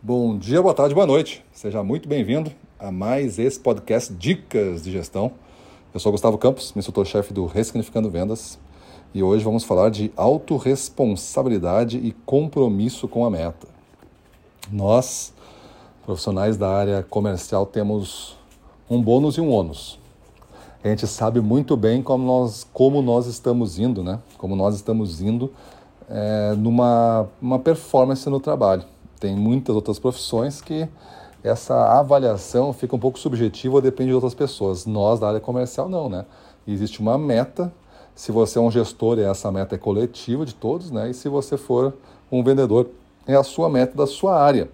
Bom dia, boa tarde, boa noite. Seja muito bem-vindo a mais esse podcast Dicas de Gestão. Eu sou Gustavo Campos, instrutor-chefe do Ressignificando Vendas, e hoje vamos falar de autorresponsabilidade e compromisso com a meta. Nós, profissionais da área comercial, temos um bônus e um ônus. A gente sabe muito bem como nós, como nós estamos indo, né? Como nós estamos indo é, numa uma performance no trabalho. Tem muitas outras profissões que essa avaliação fica um pouco subjetiva, depende de outras pessoas. Nós, da área comercial, não, né? Existe uma meta. Se você é um gestor, essa meta é coletiva de todos, né? E se você for um vendedor, é a sua meta da sua área.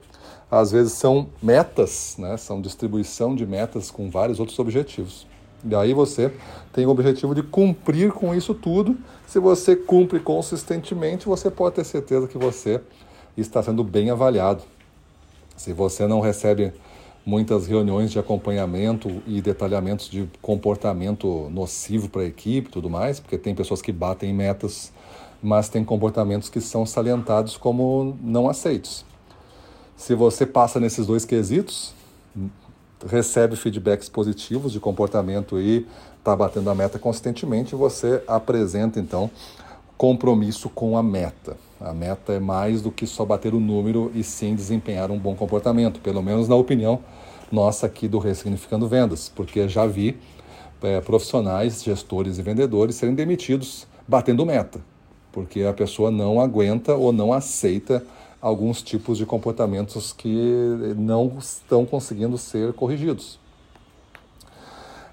Às vezes são metas, né? São distribuição de metas com vários outros objetivos. E aí você tem o objetivo de cumprir com isso tudo. Se você cumpre consistentemente, você pode ter certeza que você está sendo bem avaliado. Se você não recebe muitas reuniões de acompanhamento e detalhamentos de comportamento nocivo para a equipe tudo mais, porque tem pessoas que batem metas, mas tem comportamentos que são salientados como não aceitos. Se você passa nesses dois quesitos, recebe feedbacks positivos de comportamento e está batendo a meta consistentemente, você apresenta então compromisso com a meta. A meta é mais do que só bater o número e sim desempenhar um bom comportamento, pelo menos na opinião nossa aqui do Ressignificando Vendas, porque já vi é, profissionais, gestores e vendedores serem demitidos batendo meta, porque a pessoa não aguenta ou não aceita alguns tipos de comportamentos que não estão conseguindo ser corrigidos.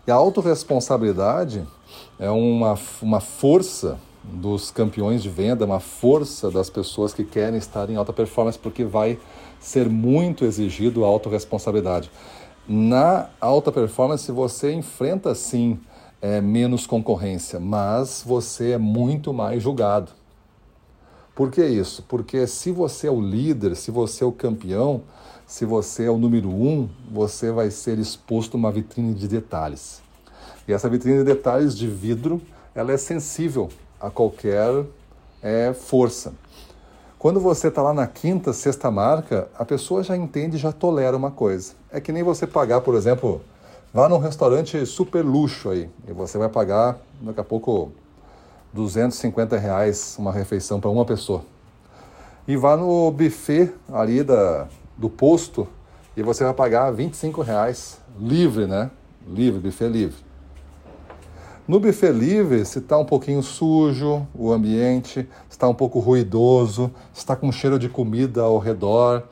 E a autorresponsabilidade é uma, uma força dos campeões de venda, uma força das pessoas que querem estar em alta performance, porque vai ser muito exigido a autorresponsabilidade. Na alta performance, você enfrenta sim é, menos concorrência, mas você é muito mais julgado. Por que isso? Porque se você é o líder, se você é o campeão, se você é o número um, você vai ser exposto a uma vitrine de detalhes. E essa vitrine de detalhes de vidro, ela é sensível a qualquer é, força. Quando você está lá na quinta, sexta marca, a pessoa já entende, já tolera uma coisa. É que nem você pagar, por exemplo, vá num restaurante super luxo aí, e você vai pagar daqui a pouco 250 reais uma refeição para uma pessoa. E vá no buffet ali da, do posto e você vai pagar 25 reais livre, né? Livre, buffet livre. No buffet livre, se está um pouquinho sujo o ambiente, está um pouco ruidoso, está com cheiro de comida ao redor,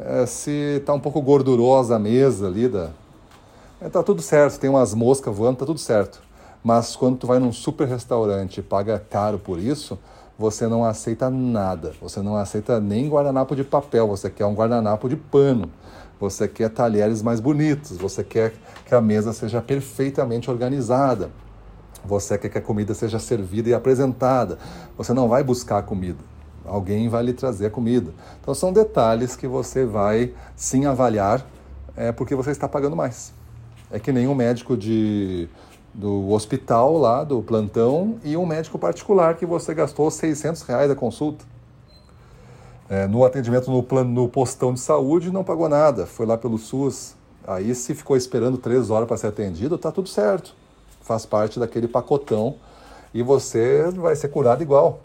é, se está um pouco gordurosa a mesa ali, está tá tudo certo, tem umas moscas voando, está tudo certo. Mas quando tu vai num super restaurante e paga caro por isso, você não aceita nada. Você não aceita nem guardanapo de papel, você quer um guardanapo de pano. Você quer talheres mais bonitos, você quer que a mesa seja perfeitamente organizada. Você quer que a comida seja servida e apresentada. Você não vai buscar a comida. Alguém vai lhe trazer a comida. Então são detalhes que você vai sim avaliar é, porque você está pagando mais. É que nem um médico de, do hospital lá, do plantão, e um médico particular que você gastou 600 reais a consulta. É, no atendimento no, plano, no postão de saúde não pagou nada, foi lá pelo SUS. Aí se ficou esperando três horas para ser atendido, tá tudo certo faz parte daquele pacotão e você vai ser curado igual.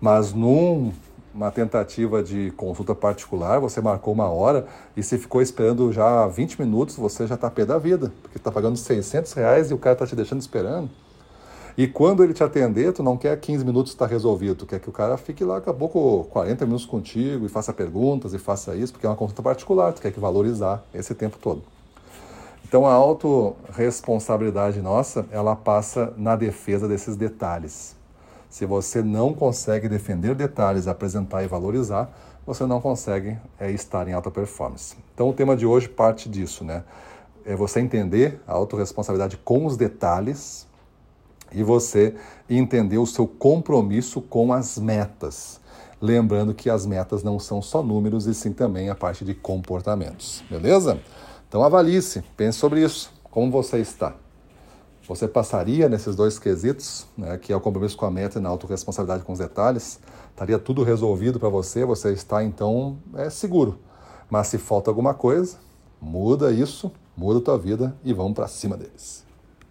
Mas numa tentativa de consulta particular, você marcou uma hora e se ficou esperando já 20 minutos, você já está pé da vida, porque está pagando 600 reais e o cara está te deixando esperando. E quando ele te atender, tu não quer 15 minutos estar tá resolvido, tu quer que o cara fique lá, acabou com 40 minutos contigo e faça perguntas e faça isso, porque é uma consulta particular, tu quer que valorizar esse tempo todo. Então a autorresponsabilidade nossa, ela passa na defesa desses detalhes. Se você não consegue defender detalhes, apresentar e valorizar, você não consegue é, estar em alta performance. Então o tema de hoje parte disso, né? É você entender a autorresponsabilidade com os detalhes e você entender o seu compromisso com as metas. Lembrando que as metas não são só números, e sim também a parte de comportamentos. Beleza? Então avalie-se, pense sobre isso. Como você está? Você passaria nesses dois quesitos, né, que é o compromisso com a meta e na autorresponsabilidade com os detalhes? Estaria tudo resolvido para você? Você está, então, é, seguro. Mas se falta alguma coisa, muda isso, muda a tua vida e vamos para cima deles.